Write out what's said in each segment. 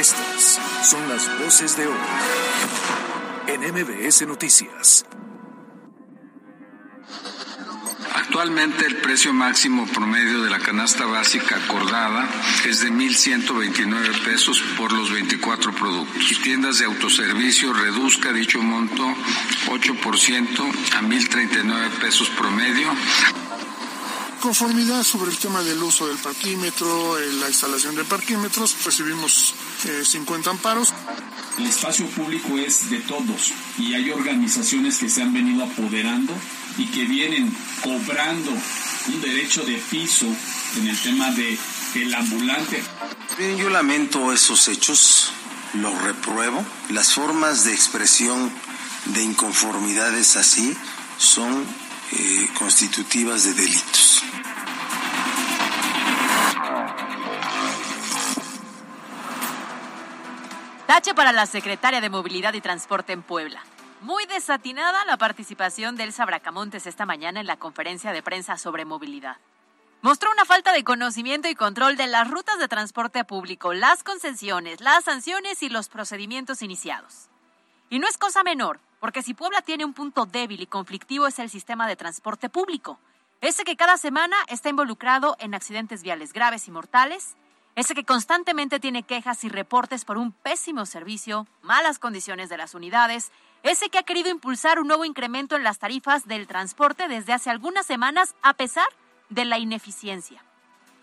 Estas son las voces de hoy en MBS Noticias. Actualmente el precio máximo promedio de la canasta básica acordada es de 1.129 pesos por los 24 productos. Y tiendas de autoservicio reduzca dicho monto 8% a 1.039 pesos promedio conformidad sobre el tema del uso del parquímetro, eh, la instalación de parquímetros, recibimos 50 eh, amparos. El espacio público es de todos y hay organizaciones que se han venido apoderando y que vienen cobrando un derecho de piso en el tema de el ambulante. Bien, yo lamento esos hechos, los repruebo. Las formas de expresión de inconformidades así son eh, constitutivas de delitos. Tache para la secretaria de Movilidad y Transporte en Puebla. Muy desatinada la participación de Elsa Bracamontes esta mañana en la conferencia de prensa sobre movilidad. Mostró una falta de conocimiento y control de las rutas de transporte público, las concesiones, las sanciones y los procedimientos iniciados. Y no es cosa menor, porque si Puebla tiene un punto débil y conflictivo es el sistema de transporte público, ese que cada semana está involucrado en accidentes viales graves y mortales, ese que constantemente tiene quejas y reportes por un pésimo servicio, malas condiciones de las unidades, ese que ha querido impulsar un nuevo incremento en las tarifas del transporte desde hace algunas semanas a pesar de la ineficiencia.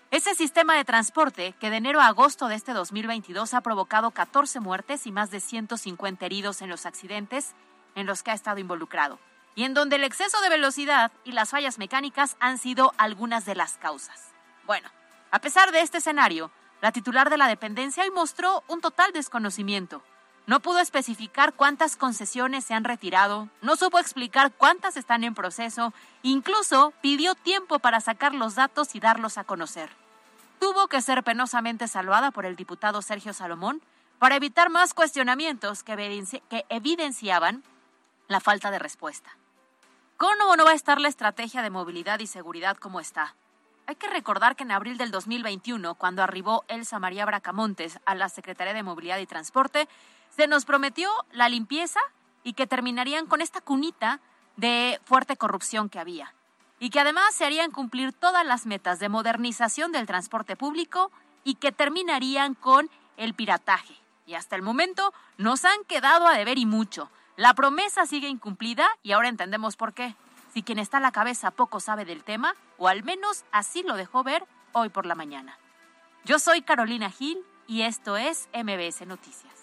Ese sistema de transporte que de enero a agosto de este 2022 ha provocado 14 muertes y más de 150 heridos en los accidentes en los que ha estado involucrado, y en donde el exceso de velocidad y las fallas mecánicas han sido algunas de las causas. Bueno, a pesar de este escenario, la titular de la dependencia hoy mostró un total desconocimiento. No pudo especificar cuántas concesiones se han retirado, no supo explicar cuántas están en proceso, incluso pidió tiempo para sacar los datos y darlos a conocer. Tuvo que ser penosamente salvada por el diputado Sergio Salomón para evitar más cuestionamientos que, que evidenciaban la falta de respuesta. ¿Cómo no va a estar la estrategia de movilidad y seguridad como está? Hay que recordar que en abril del 2021, cuando arribó Elsa María Bracamontes a la Secretaría de Movilidad y Transporte, se nos prometió la limpieza y que terminarían con esta cunita de fuerte corrupción que había. Y que además se harían cumplir todas las metas de modernización del transporte público y que terminarían con el pirataje. Y hasta el momento nos han quedado a deber y mucho. La promesa sigue incumplida y ahora entendemos por qué si quien está a la cabeza poco sabe del tema, o al menos así lo dejó ver hoy por la mañana. Yo soy Carolina Gil y esto es MBS Noticias.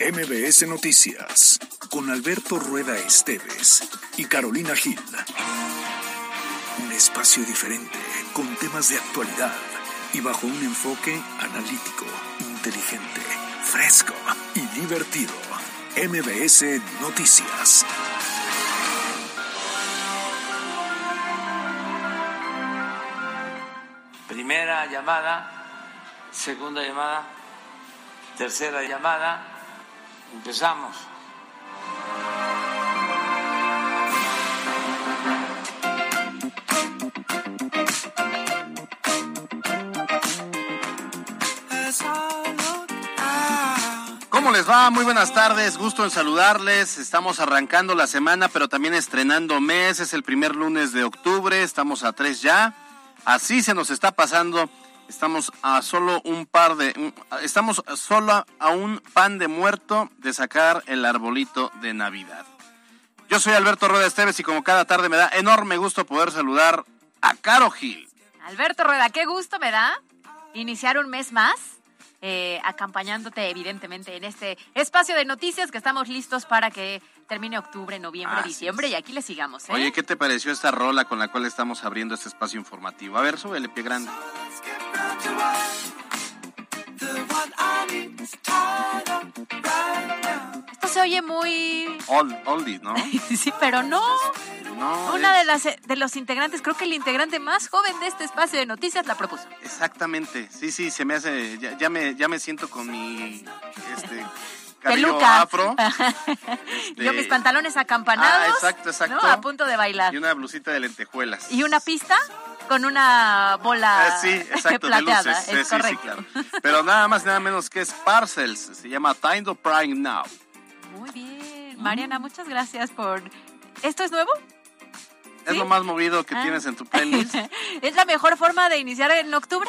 MBS Noticias con Alberto Rueda Esteves y Carolina Gil. Un espacio diferente con temas de actualidad y bajo un enfoque analítico, inteligente, fresco y divertido. MBS Noticias. Primera llamada, segunda llamada, tercera llamada. Empezamos. Va? Muy buenas tardes, gusto en saludarles. Estamos arrancando la semana, pero también estrenando mes. Es el primer lunes de octubre, estamos a tres ya. Así se nos está pasando. Estamos a solo un par de. Estamos solo a un pan de muerto de sacar el arbolito de Navidad. Yo soy Alberto Rueda Esteves y como cada tarde me da enorme gusto poder saludar a Caro Gil. Alberto Rueda, qué gusto me da iniciar un mes más eh, acompañándote evidentemente en este espacio de noticias que estamos listos para que termine octubre, noviembre, diciembre y aquí le sigamos. ¿eh? Oye, ¿qué te pareció esta rola con la cual estamos abriendo este espacio informativo? A ver, súbele pie grande. Oye muy... Old, oldie, ¿no? sí, pero no. Una de las de los integrantes, creo que el integrante más joven de este espacio de noticias la propuso. Exactamente. Sí, sí, se me hace ya, me ya me siento con mi este peluca. afro. Yo mis Este, pantalones acampanados. Ah, exacto, exacto. ¿no? A punto de bailar. Y una blusita de lentejuelas. Y una pista con una bola Ah, sí, exacto, plateada. de luces. Sí, es sí, sí, correcto. claro. Pero nada más, nada menos que es Parcels. Se llama Time to Prime Now. Muy bien. Mariana, muchas gracias por... ¿Esto es nuevo? Es ¿Sí? lo más movido que Ah. tienes en tu playlist. ¿Es la mejor forma de iniciar en octubre?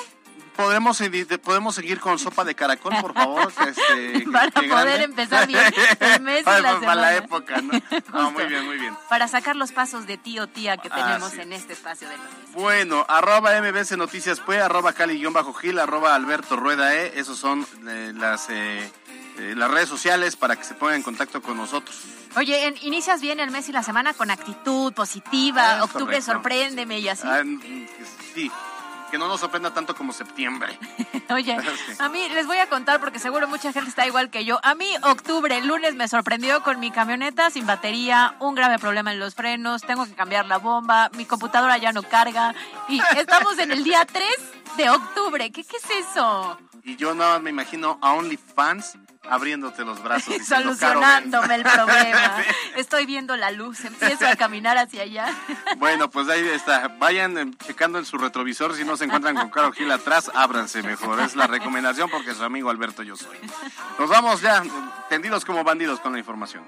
¿Podemos, podemos seguir con sopa de caracol, por favor. Este, Para poder grande. empezar bien el mes y para, la para la semana. época, ¿no? No, muy bien, muy bien. Para sacar los pasos de tío o tía que tenemos en este espacio de noticias. Bueno, arroba MBC Noticias Pue, arroba Cali-Gil, arroba Alberto Rueda E. Esos son eh, las, eh, eh, las redes sociales para que se pongan en contacto con nosotros. Oye, en- inicias bien el mes y la semana con actitud positiva. Ah, octubre correcto. sorpréndeme y así. Ah, sí, que no nos sorprenda tanto como septiembre. Oye, sí. a mí les voy a contar porque seguro mucha gente está igual que yo. A mí octubre, el lunes me sorprendió con mi camioneta sin batería, un grave problema en los frenos, tengo que cambiar la bomba, mi computadora ya no carga y estamos en el día 3 de octubre. ¿Qué, qué es eso? Y yo nada más me imagino a OnlyFans abriéndote los brazos. diciendo. Solucionándome el problema. Estoy viendo la luz, empiezo a caminar hacia allá. Bueno, pues ahí está. Vayan eh, checando en su retrovisor. Si no se encuentran con Caro Gil atrás, ábranse mejor. Es la recomendación porque su amigo Alberto yo soy. Nos vamos ya, tendidos como bandidos con la información.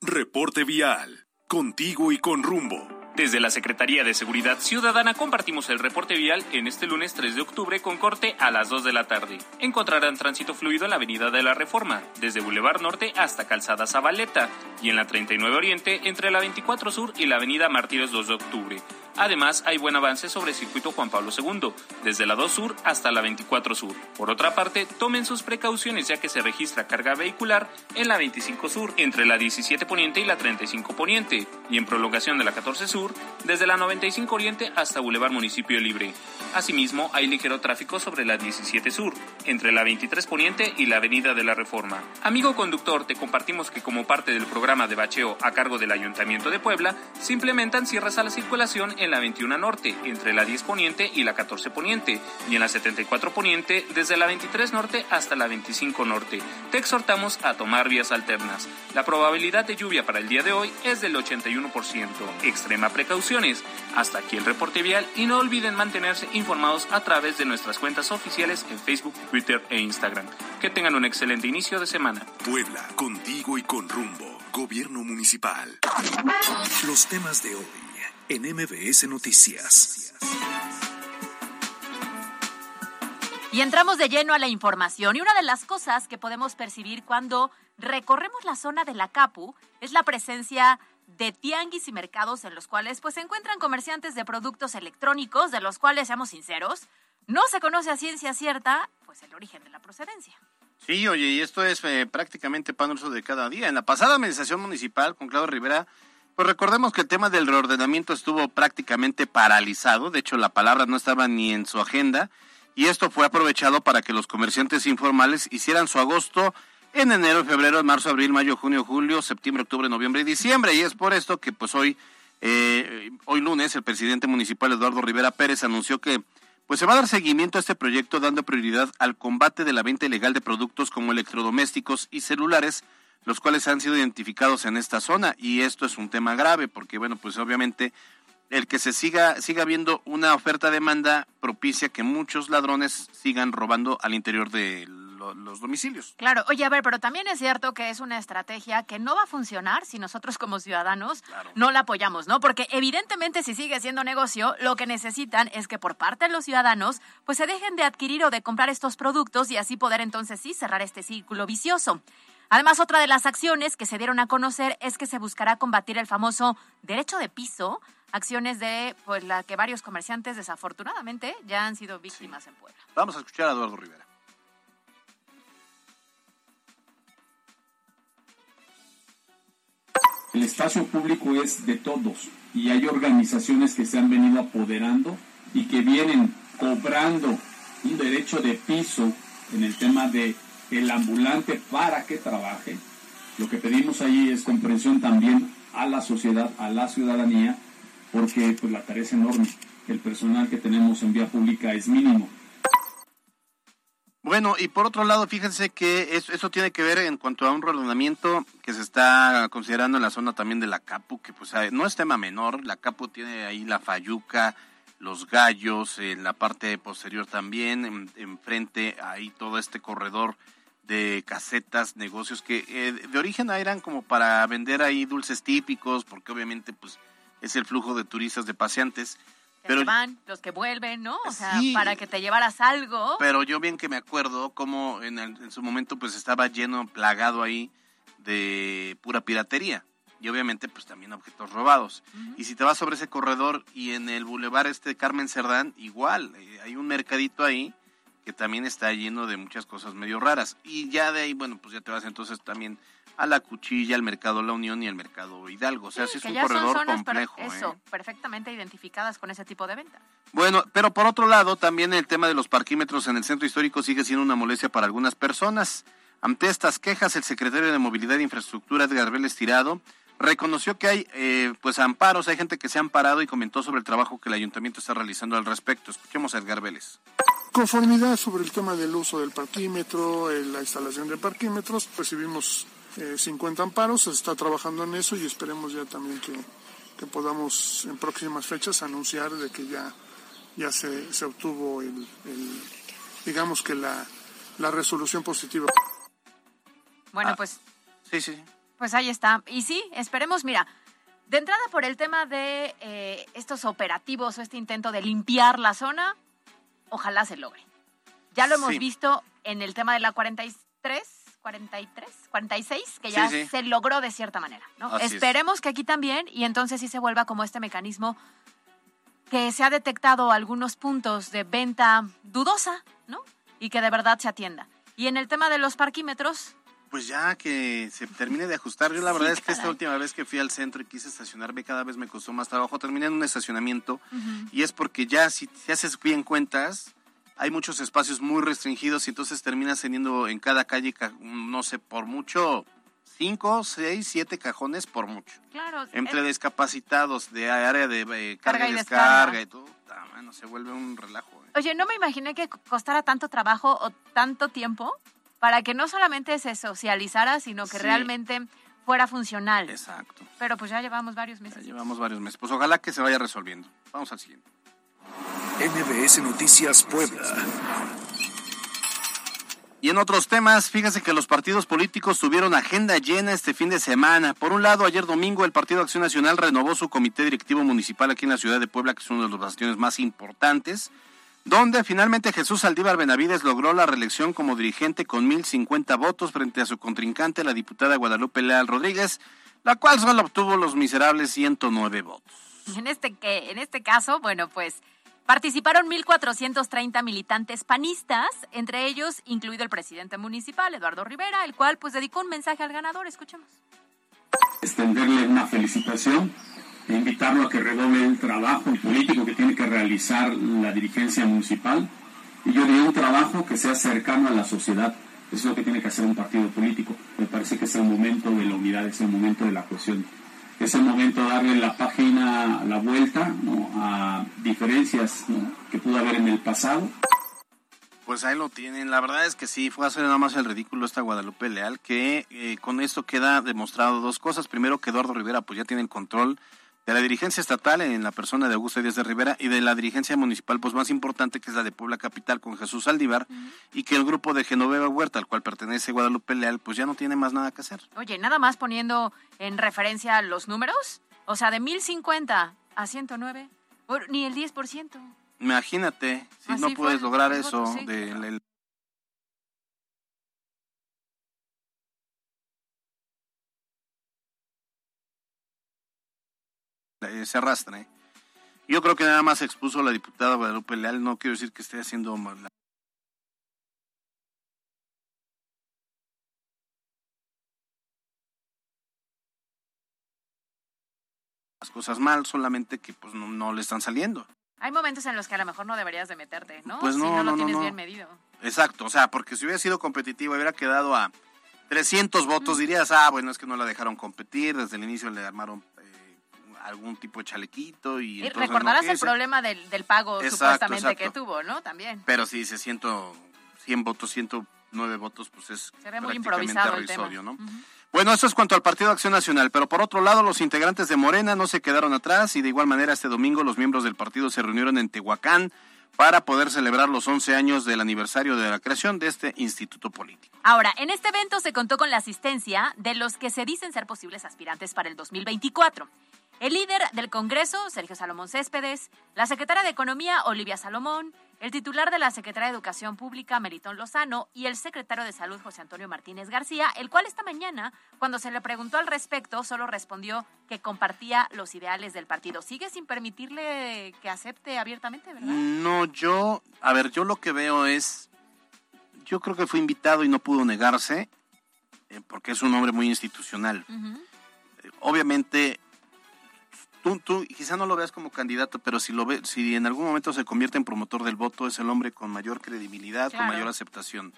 Reporte vial. Contigo y con rumbo. Desde la Secretaría de Seguridad Ciudadana compartimos el reporte vial en este lunes 3 de octubre con corte a las 2 de la tarde. Encontrarán tránsito fluido en la Avenida de la Reforma, desde Boulevard Norte hasta Calzada Zabaleta, y en la 39 Oriente entre la 24 Sur y la Avenida Martínez 2 de octubre. Además, hay buen avance sobre el circuito Juan Pablo II, desde la 2 Sur hasta la 24 Sur. Por otra parte, tomen sus precauciones ya que se registra carga vehicular en la 25 Sur, entre la 17 Poniente y la 35 Poniente, y en prolongación de la 14 Sur, desde la 95 Oriente hasta Boulevard Municipio Libre. Asimismo, hay ligero tráfico sobre la 17 Sur, entre la 23 Poniente y la Avenida de la Reforma. Amigo conductor, te compartimos que como parte del programa de bacheo a cargo del Ayuntamiento de Puebla, se implementan cierres a la circulación en la 21 Norte, entre la 10 Poniente y la 14 Poniente, y en la 74 Poniente, desde la 23 Norte hasta la 25 Norte. Te exhortamos a tomar vías alternas. La probabilidad de lluvia para el día de hoy es del 81%. Extrema precauciones. Hasta aquí el reporte vial y no olviden mantenerse informados a través de nuestras cuentas oficiales en Facebook, Twitter e Instagram. Que tengan un excelente inicio de semana. Puebla, contigo y con rumbo. Gobierno municipal. Los temas de hoy en MBS Noticias. Y entramos de lleno a la información. Y una de las cosas que podemos percibir cuando recorremos la zona de la Capu es la presencia de tianguis y mercados en los cuales pues se encuentran comerciantes de productos electrónicos, de los cuales, seamos sinceros, no se conoce a ciencia cierta pues el origen de la procedencia. Sí, oye, y esto es eh, prácticamente pan de cada día. En la pasada administración municipal con Claudio Rivera, pues recordemos que el tema del reordenamiento estuvo prácticamente paralizado. De hecho, la palabra no estaba ni en su agenda. Y esto fue aprovechado para que los comerciantes informales hicieran su agosto en enero, febrero, marzo, abril, mayo, junio, julio, septiembre, octubre, noviembre y diciembre. Y es por esto que pues hoy, eh, hoy lunes, el presidente municipal Eduardo Rivera Pérez anunció que pues se va a dar seguimiento a este proyecto dando prioridad al combate de la venta ilegal de productos como electrodomésticos y celulares, los cuales han sido identificados en esta zona. Y esto es un tema grave porque, bueno, pues obviamente el que se siga, siga viendo una oferta-demanda propicia que muchos ladrones sigan robando al interior de lo- los domicilios. Claro, oye, a ver, pero también es cierto que es una estrategia que no va a funcionar si nosotros como ciudadanos no la apoyamos, ¿no? Porque evidentemente si sigue siendo negocio, lo que necesitan es que por parte de los ciudadanos, pues se dejen de adquirir o de comprar estos productos y así poder entonces sí cerrar este círculo vicioso. Además, otra de las acciones que se dieron a conocer es que se buscará combatir el famoso derecho de piso, acciones de pues la que varios comerciantes desafortunadamente ya han sido víctimas en Puebla. Vamos a escuchar a Eduardo Rivera. Espacio público es de todos y hay organizaciones que se han venido apoderando y que vienen cobrando un derecho de piso en el tema de el ambulante para que trabaje. Lo que pedimos ahí es comprensión también a la sociedad, a la ciudadanía, porque pues la tarea es enorme. El personal que tenemos en vía pública es mínimo. Bueno, y por otro lado, fíjense que eso, eso tiene que ver en cuanto a un reordenamiento que se está considerando en la zona también de la Capu, que pues eh, no es tema menor, la Capu tiene ahí la Fayuca, los Gallos, en la parte posterior también, enfrente ahí todo este corredor de casetas, negocios que eh, de origen eran como para vender ahí dulces típicos, porque obviamente pues es el flujo de turistas, de paseantes. Pero, van, los que vuelven, ¿no? O sea, para que te llevaras algo. Pero yo bien que me acuerdo cómo en, en su momento pues estaba lleno, plagado ahí de pura piratería y obviamente pues también objetos robados. Y si te vas sobre ese corredor y en el bulevar este Carmen Cerdán, igual, eh, hay un mercadito ahí que también está lleno de muchas cosas medio raras. Y ya de ahí, bueno, pues ya te vas entonces también a la cuchilla, al mercado La Unión y al mercado Hidalgo. O sea, sí, es un corredor complejo. eso, ¿eh? perfectamente identificadas con ese tipo de venta. Bueno, pero por otro lado, también el tema de los parquímetros en el centro histórico sigue siendo una molestia para algunas personas. Ante estas quejas, el secretario de Movilidad e Infraestructura, Edgar Vélez Tirado, reconoció que hay eh, pues amparos, hay gente que se ha amparado y comentó sobre el trabajo que el ayuntamiento está realizando al respecto. Escuchemos a Edgar Vélez. Conformidad sobre el tema del uso del parquímetro, eh, la instalación de parquímetros, recibimos 50 eh, amparos, se está trabajando en eso y esperemos ya también que, podamos en próximas fechas anunciar de que ya, ya se, se obtuvo el, digamos que la, la resolución positiva. Bueno, ah, pues... Sí, sí. Pues ahí está. Y sí, esperemos, mira, de entrada por el tema de eh, estos operativos o este intento de limpiar la zona, ojalá se logre. Ya lo hemos visto en el tema de la 43, 43, 46, que ya se logró de cierta manera. ¿no? Esperemos que aquí también y entonces sí se vuelva como este mecanismo que se ha detectado algunos puntos de venta dudosa, ¿no? Y que de verdad se atienda. Y en el tema de los parquímetros, pues ya que se termine de ajustar. Yo la verdad es que esta última vez que fui al centro y quise estacionarme, cada vez me costó más trabajo. Terminé en un estacionamiento y es porque ya si te haces bien cuentas, hay muchos espacios muy restringidos y entonces terminas teniendo en cada calle, no sé, por mucho, cinco, seis, siete cajones por mucho. Claro. Entre discapacitados de área de eh, carga, y descarga, y todo. bueno, se vuelve un relajo. Eh. Oye, no me imaginé que costara tanto trabajo o tanto tiempo para que no solamente se socializara, sino que realmente fuera funcional. Exacto. Pero pues ya llevamos varios meses. Ya llevamos varios meses. Pues ojalá que se vaya resolviendo. Vamos al siguiente. NBS Noticias Puebla. Y en otros temas, fíjense que los partidos políticos tuvieron agenda llena este fin de semana. Por un lado, ayer domingo el Partido Acción Nacional renovó su comité directivo municipal aquí en la ciudad de Puebla, que es uno de los bastiones más importantes donde finalmente Jesús Aldívar Benavides logró la reelección como dirigente con 1.050 votos frente a su contrincante, la diputada Guadalupe Leal Rodríguez, la cual solo obtuvo los miserables 109 votos. En este, que, en este caso, bueno, pues participaron 1.430 militantes panistas, entre ellos incluido el presidente municipal, Eduardo Rivera, el cual pues dedicó un mensaje al ganador. Escuchemos. Extenderle una felicitación e invitarlo a que redoble el trabajo político que tiene que realizar la dirigencia municipal. Y yo diría un trabajo que sea cercano a la sociedad. Eso es lo que tiene que hacer un partido político. Me parece que es el momento de la unidad, es el momento de la cohesión. Es el momento de darle la página, la vuelta a diferencias que pudo haber en el pasado. Pues ahí lo tienen. La verdad es que sí, fue a hacer nada más el ridículo esta Guadalupe Leal, que eh, con esto queda demostrado dos cosas. Primero, que Eduardo Rivera pues ya tiene el control de la dirigencia estatal en la persona de Augusto Díaz de Rivera y de la dirigencia municipal pues más importante que es la de Puebla Capital con Jesús Aldívar y que el grupo de Genoveva Huerta al cual pertenece Guadalupe Leal pues ya no tiene más nada que hacer. Oye, nada más poniendo en referencia los números, o sea, de 1050 a 109, ni el 10%. Imagínate, si no puedes lograr eso se arrastra. ¿eh? Yo creo que nada más expuso la diputada Guadalupe Leal, no quiero decir que esté haciendo mal. las cosas mal, solamente que pues no, le están saliendo. Hay momentos en los que a lo mejor no deberías de meterte, ¿no? Pues no, si no, lo tienes bien medido. Exacto, o sea, porque si hubiera sido competitivo, hubiera quedado a 300 votos, dirías, ah, bueno, es que no la dejaron competir, desde el inicio le armaron algún tipo de chalequito y... recordarás el problema del, pago supuestamente que tuvo, ¿no? También. Pero sí, se siento 100 votos, 109 votos, pues es muy prácticamente improvisado el tema. irrisorio, ¿no? Bueno, eso es cuanto al Partido Acción Nacional, pero por otro lado, los integrantes de Morena no se quedaron atrás y de igual manera este domingo los miembros del partido se reunieron en Tehuacán para poder celebrar los 11 años del aniversario de la creación de este instituto político. Ahora, en este evento se contó con la asistencia de los que se dicen ser posibles aspirantes para el 2024. El líder del Congreso, Sergio Salomón Céspedes, la secretaria de Economía, Olivia Salomón, el titular de la Secretaría de Educación Pública, Meritón Lozano, y el secretario de Salud, José Antonio Martínez García, el cual esta mañana, cuando se le preguntó al respecto, solo respondió que compartía los ideales del partido. Sigue sin permitirle que acepte abiertamente, ¿verdad? No, yo, a ver, yo lo que veo es, yo creo que fue invitado y no pudo negarse, eh, porque es un hombre muy institucional. Eh, Obviamente, tú, tú quizá no lo veas como candidato, pero si lo ve, si en algún momento se convierte en promotor del voto, es el hombre con mayor credibilidad, con mayor aceptación.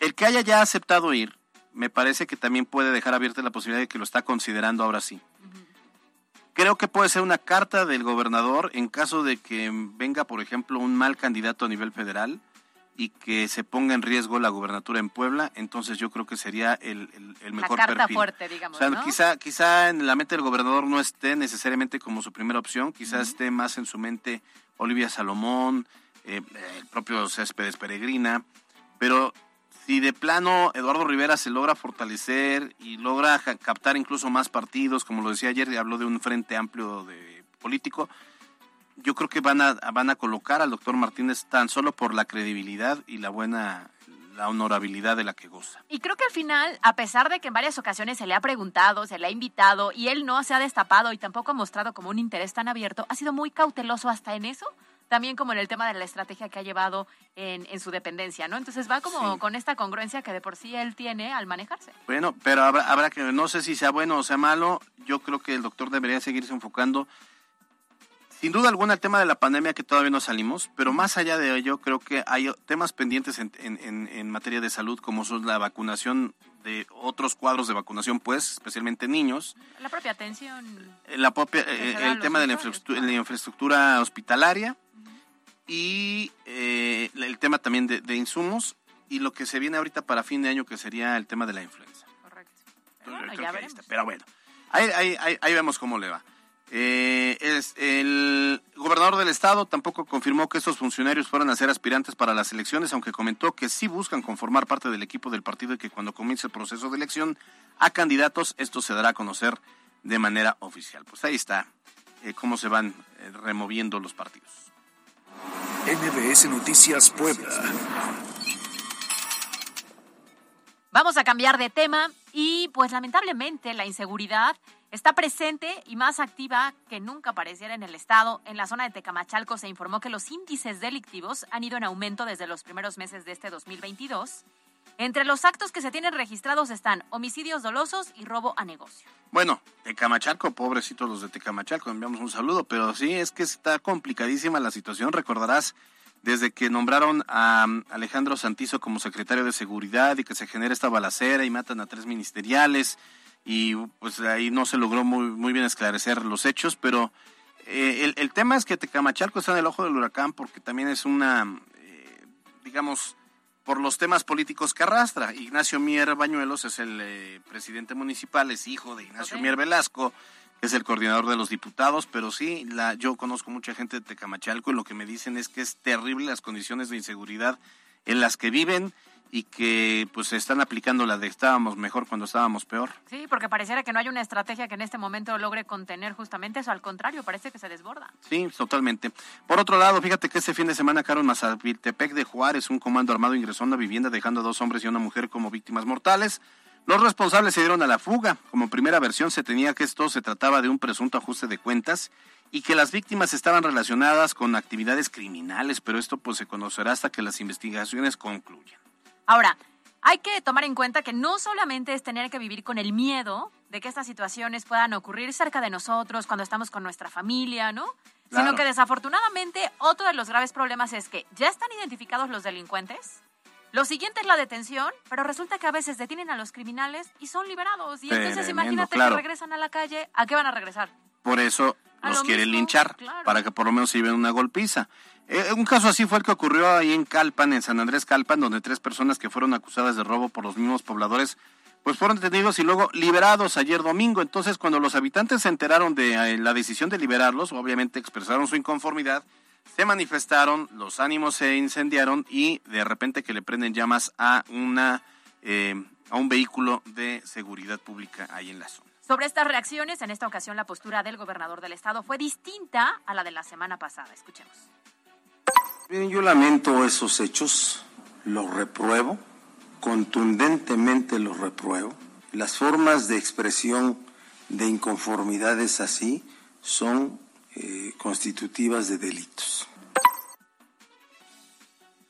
El que haya ya aceptado ir, me parece que también puede dejar abierta la posibilidad de que lo está considerando ahora sí. Creo que puede ser una carta del gobernador en caso de que venga, por ejemplo, un mal candidato a nivel federal y que se ponga en riesgo la gubernatura en Puebla, entonces yo creo que sería el, el- el La mejor carta perfil. fuerte, digamos, O sea, ¿no? quizá, quizá en la mente del gobernador no esté necesariamente como su primera opción, quizá esté más en su mente Olivia Salomón, eh, el propio Céspedes Peregrina, pero si de plano Eduardo Rivera se logra fortalecer y logra captar incluso más partidos, como lo decía ayer, habló de un frente amplio de político, yo creo que van a, van a colocar al doctor Martínez tan solo por la credibilidad y la buena, la honorabilidad de la que goza. Y creo que al final, a pesar de que en varias ocasiones se le ha preguntado, se le ha invitado y él no se ha destapado y tampoco ha mostrado como un interés tan abierto, ha sido muy cauteloso hasta en eso, también como en el tema de la estrategia que ha llevado en, en su dependencia, ¿no? Entonces va como Sí. con esta congruencia que de por sí él tiene al manejarse. Bueno, pero habrá, habrá que, no sé si sea bueno o sea malo, yo creo que el doctor debería seguirse enfocando, sin duda alguna, el tema de la pandemia que todavía no salimos, pero más allá de ello, creo que hay temas pendientes en, en- en- materia de salud, como son la vacunación de otros cuadros de vacunación, pues, especialmente niños, La propia atención. la propia- eh, a el tema de la infraestructura, claro. la infraestructura hospitalaria y eh, el tema también de, de insumos y lo que se viene ahorita para fin de año que sería el tema de la influenza. Correcto. Pero bueno, ya veremos. Pero bueno, ahí, ahí- ahí- ahí vemos cómo le va. Eh, es, el gobernador del estado tampoco confirmó que estos funcionarios fueran a ser aspirantes para las elecciones, aunque comentó que sí buscan conformar parte del equipo del partido y que cuando comience el proceso de elección a candidatos, esto se dará a conocer de manera oficial. Pues ahí está eh, cómo se van eh, removiendo los partidos. NBS Noticias Puebla. Vamos a cambiar de tema y pues lamentablemente la inseguridad está presente y más activa que nunca pareciera en el estado. En la zona de Tecamachalco se informó que los índices delictivos han ido en aumento desde los primeros meses de este 2022. Entre los actos que se tienen registrados están homicidios dolosos y robo a negocio. Bueno, Tecamachalco, pobrecitos los de Tecamachalco, enviamos un saludo, pero sí, es que está complicadísima la situación. Recordarás desde que nombraron a um, Alejandro Santizo como secretario de Seguridad y que se genera esta balacera y matan a tres ministeriales y pues ahí no se logró muy, muy bien esclarecer los hechos, pero eh, el, el tema es que Tecamachalco está en el ojo del huracán porque también es una, eh, digamos, por los temas políticos que arrastra. Ignacio Mier Bañuelos es el eh, presidente municipal, es hijo de Ignacio. Mier Velasco, que es el coordinador de los diputados, pero sí, la, yo conozco mucha gente de Tecamachalco y lo que me dicen es que es terrible las condiciones de inseguridad en las que viven y que pues se están aplicando la de estábamos mejor cuando estábamos peor. Sí, porque pareciera que no hay una estrategia que en este momento logre contener justamente eso. Al contrario, parece que se desborda. Sí, totalmente. Por otro lado, fíjate que este fin de semana, Caro, en Mazapiltepec de Juárez, un comando armado ingresó a una vivienda dejando a dos hombres y una mujer como víctimas mortales. Los responsables se dieron a la fuga. Como primera versión se tenía que esto se trataba de un presunto ajuste de cuentas y que las víctimas estaban relacionadas con actividades criminales, pero esto pues se conocerá hasta que las investigaciones concluyan. Ahora, hay que tomar en cuenta que no solamente es tener que vivir con el miedo de que estas situaciones puedan ocurrir cerca de nosotros, cuando estamos con nuestra familia, ¿no? Claro. Sino que desafortunadamente otro de los graves problemas es que ya están identificados los delincuentes. Lo siguiente es la detención, pero resulta que a veces detienen a los criminales y son liberados. Y entonces Tremendo, imagínate claro. que regresan a la calle, ¿a qué van a regresar? Por eso los quiere linchar para que por lo menos se lleven una golpiza. Eh, un caso así fue el que ocurrió ahí en Calpan, en San Andrés Calpan, donde tres personas que fueron acusadas de robo por los mismos pobladores, pues fueron detenidos y luego liberados ayer domingo. Entonces, cuando los habitantes se enteraron de eh, la decisión de liberarlos, obviamente expresaron su inconformidad, se manifestaron, los ánimos se incendiaron y de repente que le prenden llamas a una eh, a un vehículo de seguridad pública ahí en la zona. Sobre estas reacciones, en esta ocasión la postura del gobernador del estado fue distinta a la de la semana pasada. Escuchemos. Yo lamento esos hechos, los repruebo, contundentemente los repruebo. Las formas de expresión de inconformidades así son eh, constitutivas de delitos.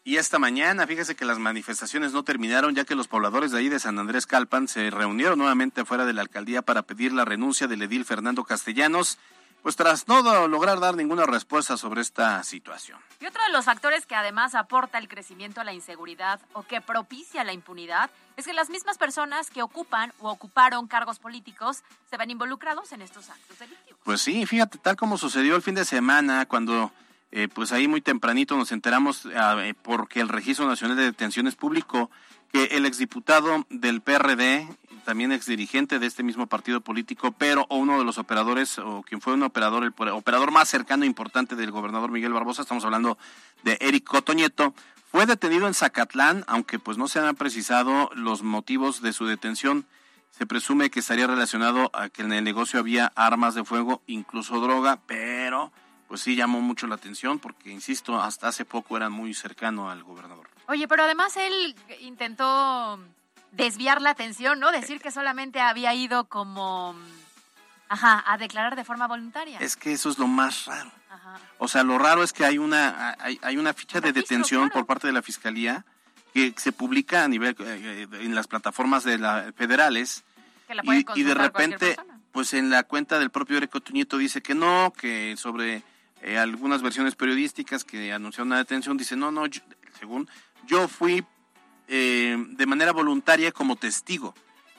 Y esta mañana, fíjese que las manifestaciones no terminaron ya que los pobladores de ahí de San Andrés Calpan se reunieron nuevamente fuera de la alcaldía para pedir la renuncia del edil Fernando Castellanos, pues tras no lograr dar ninguna respuesta sobre esta situación. Y otro de los factores que además aporta el crecimiento a la inseguridad o que propicia la impunidad es que las mismas personas que ocupan o ocuparon cargos políticos se ven involucrados en estos actos delictivos. Pues sí, fíjate, tal como sucedió el fin de semana cuando eh, pues ahí muy tempranito nos enteramos ah, eh, porque el Registro Nacional de Detenciones publicó que el exdiputado del PRD, también exdirigente de este mismo partido político, pero uno de los operadores, o quien fue un operador, el operador más cercano e importante del gobernador Miguel Barbosa, estamos hablando de Eric Cotoñeto, fue detenido en Zacatlán, aunque pues no se han precisado los motivos de su detención. Se presume que estaría relacionado a que en el negocio había armas de fuego, incluso droga, pero pues sí llamó mucho la atención porque, insisto, hasta hace poco era muy cercano al gobernador. Oye, pero además él intentó desviar la atención, ¿no? Decir que solamente había ido como, ajá, a declarar de forma voluntaria. Es que eso es lo más raro. Ajá. O sea, lo raro es que hay una, hay, una ficha de detención por parte de la Fiscalía que se publica a nivel, eh, en las plataformas de la, federales. y, de repente, pues en la cuenta del propio Ereco Tuñeto dice que no, que sobre eh, algunas versiones periodísticas que anunciaron una detención, dice, no, no, según yo fui eh, de manera voluntaria como testigo.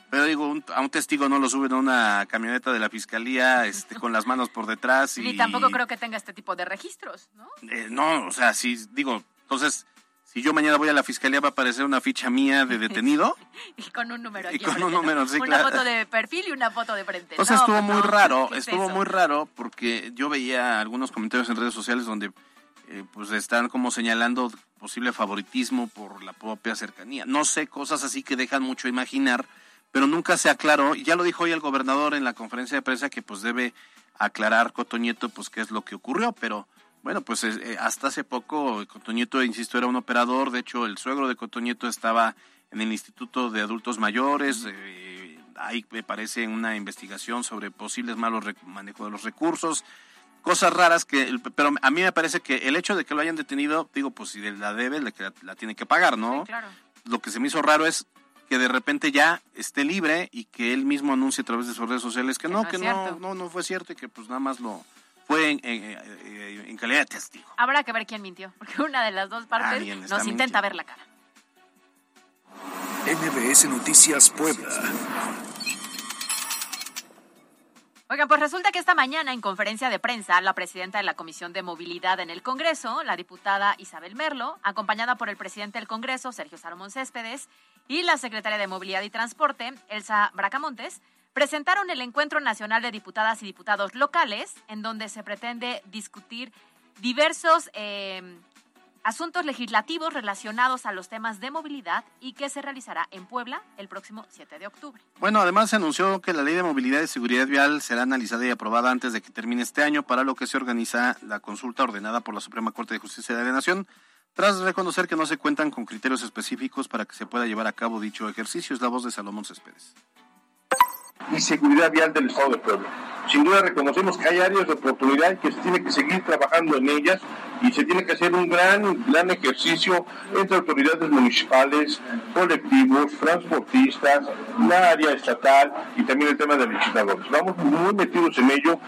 Pero digo, a un testigo no lo suben a una camioneta de la fiscalía este, con las manos por detrás. Y Ni tampoco creo que tenga este tipo de registros, ¿no? Eh, no, o sea, sí, digo, entonces si yo mañana voy a la fiscalía va a aparecer una ficha mía de detenido. y con un número aquí. Y con un número, sí, Una foto de perfil y una foto de frente. Entonces estuvo muy raro, estuvo muy raro porque yo veía algunos comentarios en redes sociales donde eh, pues están como señalando posible favoritismo por la propia cercanía. No sé, cosas así que dejan mucho imaginar, pero nunca se aclaró. Ya lo dijo hoy el gobernador en la conferencia de prensa que pues debe aclarar Cotoñeto pues qué es lo que ocurrió, pero bueno, pues eh, hasta hace poco Cotoñeto, insisto, era un operador. De hecho, el suegro de Cotoñeto estaba en el Instituto de Adultos Mayores. Eh, ahí me parece una investigación sobre posibles malos manejo de los recursos. Cosas raras que, pero a mí me parece que el hecho de que lo hayan detenido, digo, pues si la debe, la, la tiene que pagar, ¿no? claro. Lo que se me hizo raro es que de repente ya esté libre y que él mismo anuncie a través de sus redes sociales que, no, que no, no, no fue cierto y que pues nada más lo, fue en, calidad de testigo. Habrá que ver quién mintió, porque una de las dos partes nos intenta ver la cara. NBS Noticias Puebla. Oigan, pues resulta que esta mañana en conferencia de prensa, la presidenta de la Comisión de Movilidad en el Congreso, la diputada Isabel Merlo, acompañada por el presidente del Congreso, Sergio Salomón Céspedes, y la secretaria de Movilidad y Transporte, Elsa Bracamontes, presentaron el Encuentro Nacional de Diputadas y Diputados Locales, en donde se pretende discutir diversos eh, asuntos legislativos relacionados a los temas de movilidad y que se realizará en Puebla el próximo 7 de octubre. Bueno, además se anunció que la Ley de Movilidad y Seguridad Vial será analizada y aprobada antes de que termine este año, para lo que se organiza la consulta ordenada por la Suprema Corte de Justicia de la Nación, tras reconocer que no se cuentan con criterios específicos para que se pueda llevar a cabo dicho ejercicio. Es la voz de Salomón Céspedes y seguridad vial del Estado de Puebla. Sin duda reconocemos que hay áreas de oportunidad y que se tiene que seguir trabajando en ellas y se tiene que hacer un gran, gran ejercicio entre autoridades municipales, colectivos, transportistas, la área estatal y también el tema de licitadores. Vamos muy metidos en ello.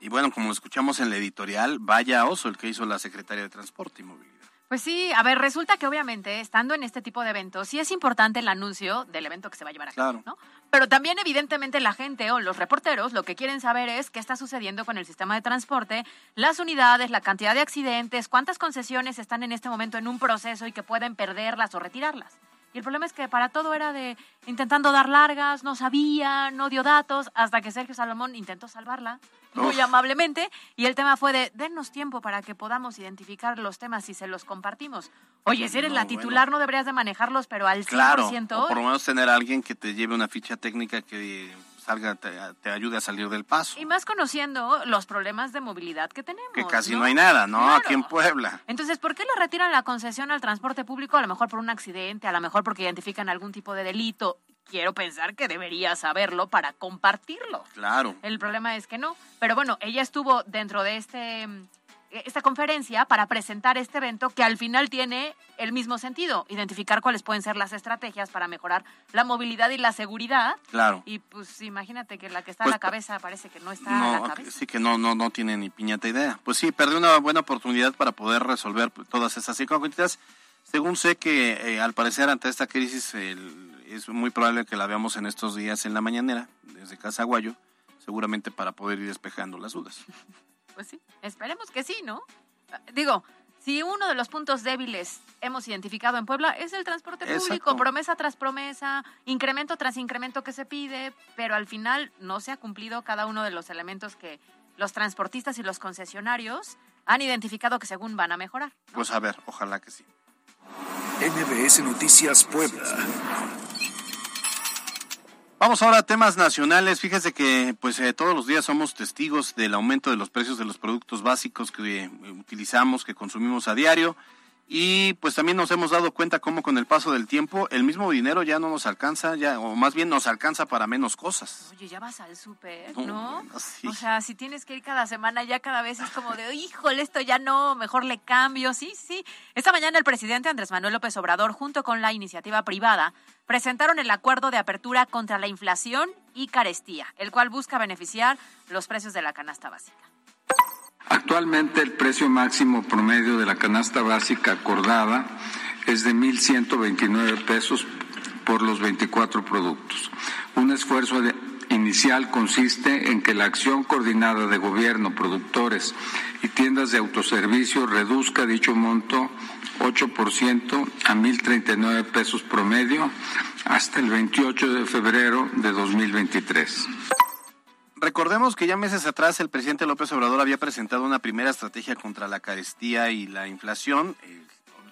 Y bueno, como lo escuchamos en la editorial, vaya oso el que hizo la Secretaría de Transporte y Movilidad. Pues sí, a ver, resulta que obviamente estando en este tipo de eventos, sí es importante el anuncio del evento que se va a llevar a cabo, ¿no? Pero también evidentemente la gente o los reporteros lo que quieren saber es qué está sucediendo con el sistema de transporte, las unidades, la cantidad de accidentes, cuántas concesiones están en este momento en un proceso y que pueden perderlas o retirarlas. Y el problema es que para todo era de intentando dar largas, no sabía, no dio datos, hasta que Sergio Salomón intentó salvarla muy amablemente y el tema fue de denos tiempo para que podamos identificar los temas y se los compartimos. Oye, si eres la titular no deberías de manejarlos, pero al 100%. Claro, o por lo menos tener a alguien que te lleve una ficha técnica que salga, te, ayude a salir del paso. Y más conociendo los problemas de movilidad que tenemos. Que casi no, hay nada, ¿no? Aquí en Puebla. Entonces, ¿por qué le retiran la concesión al transporte público? A lo mejor por un accidente, a lo mejor porque identifican algún tipo de delito. Quiero pensar que debería saberlo para compartirlo. Claro. El problema es que no. Pero bueno, ella estuvo dentro de este esta conferencia para presentar este evento que al final tiene el mismo sentido, identificar cuáles pueden ser las estrategias para mejorar la movilidad y la seguridad. Claro. Y pues imagínate que la que está a la pues, cabeza parece que no está a la cabeza. Sí, que no, no, no tiene ni piñata idea. Pues sí, perdió una buena oportunidad para poder resolver todas esas incógnitas. Según sé que eh, al parecer ante esta crisis es muy probable que la veamos en estos días en la mañanera, desde Casaguayo, seguramente para poder ir despejando las dudas. Pues sí, esperemos que sí, ¿no? Digo, si uno de los puntos débiles hemos identificado en Puebla es el transporte público, promesa tras promesa, incremento tras incremento que se pide, pero al final no se ha cumplido cada uno de los elementos que los transportistas y los concesionarios han identificado que según van a mejorar. Pues a ver, ojalá que sí. NBS Noticias Puebla. Vamos ahora a temas nacionales. Fíjese que pues eh, todos los días somos testigos del aumento de los precios de los productos básicos que eh, utilizamos, que consumimos a diario. Y pues también nos hemos dado cuenta cómo con el paso del tiempo el mismo dinero ya no nos alcanza, ya o más bien nos alcanza para menos cosas. Oye, ya vas al súper, ¿no? O sea, si tienes que ir cada semana ya cada vez es como de, híjole, esto ya no, mejor le cambio. Sí, sí. Esta mañana el presidente Andrés Manuel López Obrador junto con la iniciativa privada presentaron el acuerdo de apertura contra la inflación y carestía, el cual busca beneficiar los precios de la canasta básica. Actualmente el precio máximo promedio de la canasta básica acordada es de 1.129 pesos por los 24 productos. Un esfuerzo inicial consiste en que la acción coordinada de gobierno, productores y tiendas de autoservicio reduzca dicho monto 8% a 1.039 pesos promedio hasta el 28 de febrero de 2023. Recordemos que ya meses atrás el presidente López Obrador había presentado una primera estrategia contra la carestía y la inflación. Eh,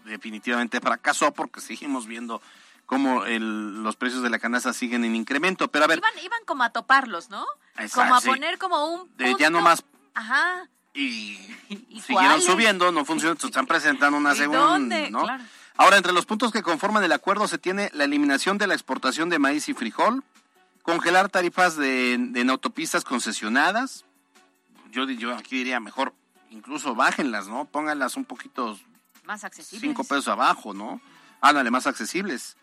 definitivamente fracasó porque seguimos viendo cómo los precios de la canasta siguen en incremento. Pero a ver. Iban, como a toparlos, ¿no? como a poner como un. Punto. ya no más. Ajá. Y, siguieron subiendo, no funcionó, están presentando una segunda. ¿no? Ahora, entre los puntos que conforman el acuerdo se tiene la eliminación de la exportación de maíz y frijol, congelar tarifas de, en autopistas concesionadas. Yo, yo aquí diría mejor, incluso bájenlas, ¿no? Pónganlas un poquito. Más accesibles. Cinco pesos abajo, ¿no? Ándale, más accesibles.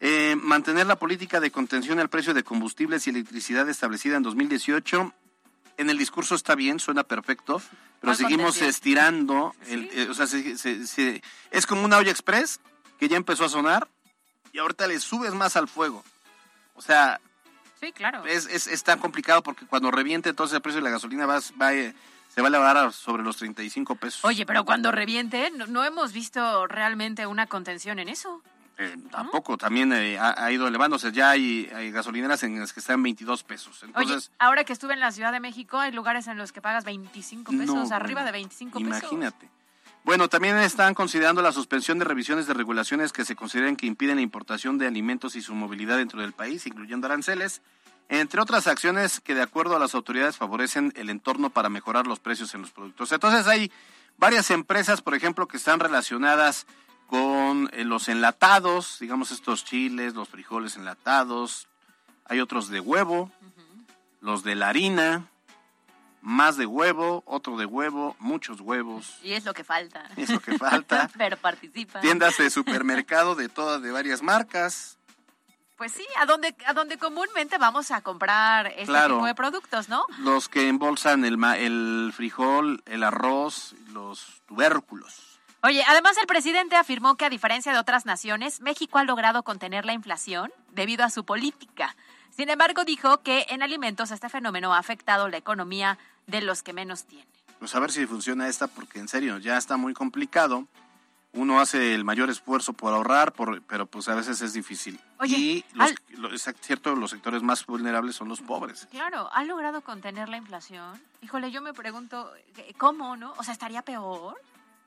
Eh, mantener la política de contención al precio de combustibles y electricidad establecida en 2018. En el discurso está bien, suena perfecto, pero seguimos estirando. El, eh, o sea, es como una olla express que ya empezó a sonar y ahorita le subes más al fuego. O sea, Sí, claro. Es, es, tan complicado porque cuando reviente entonces el precio de la gasolina va, va, eh, se va a elevar sobre los 35 pesos. Oye, pero cuando reviente, no, hemos visto realmente una contención en eso. Eh, tampoco, también eh, ha, ido elevándose. Ya hay, gasolineras en las que están 22 pesos. Entonces, Oye, ahora que estuve en la Ciudad de México, hay lugares en los que pagas 25 pesos, arriba de 25 pesos. Imagínate. Bueno, también están considerando la suspensión de revisiones de regulaciones que se consideren que impiden la importación de alimentos y su movilidad dentro del país, incluyendo aranceles, entre otras acciones que de acuerdo a las autoridades favorecen el entorno para mejorar los precios en los productos. Entonces hay varias empresas, por ejemplo, que están relacionadas con eh, los enlatados, digamos estos chiles, los frijoles enlatados, hay otros de huevo, los de la harina, más de huevo, otro de huevo, muchos huevos. Y es lo que falta. Es lo que falta. Pero participa. Tiendas de supermercado de todas, de varias marcas. Pues sí, a donde, a donde comúnmente vamos a comprar este tipo de productos, ¿no? Los que embolsan el, el frijol, el arroz, los tubérculos. Oye, además el presidente afirmó que a diferencia de otras naciones, México ha logrado contener la inflación debido a su política. Sin embargo, dijo que en alimentos este fenómeno ha afectado la economía de los que menos tienen. Pues a ver si funciona esta, porque en serio, ya está muy complicado. Uno hace el mayor esfuerzo por ahorrar, por, pero pues a veces es difícil. Oye, y los, lo- es cierto, los sectores más vulnerables son los pobres. Claro, ¿ha logrado contener la inflación? Híjole, yo me pregunto, ¿qué- ¿cómo, no? O sea, ¿estaría peor?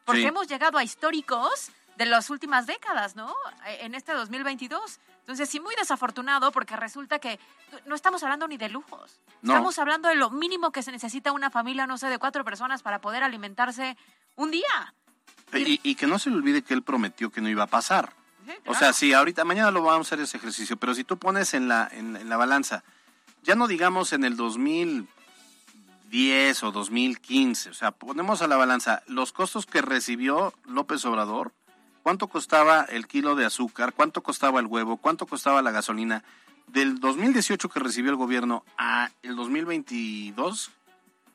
Porque Sí. hemos llegado a históricos de las últimas décadas, ¿no? E- En este 2022. Entonces, sí, muy desafortunado porque resulta que no estamos hablando ni de lujos. No. Estamos hablando de lo mínimo que se necesita una familia, no sé, de cuatro personas para poder alimentarse un día. Y, y que no se le olvide que él prometió que no iba a pasar. Sí, O sea, sí, ahorita, mañana lo vamos a hacer ese ejercicio, pero si tú pones en la, en, en la balanza, ya no digamos en el 2010 o 2015, o sea, ponemos a la balanza los costos que recibió López Obrador, cuánto costaba el kilo de azúcar, cuánto costaba el huevo, cuánto costaba la gasolina, del 2018 que recibió el gobierno a el 2022,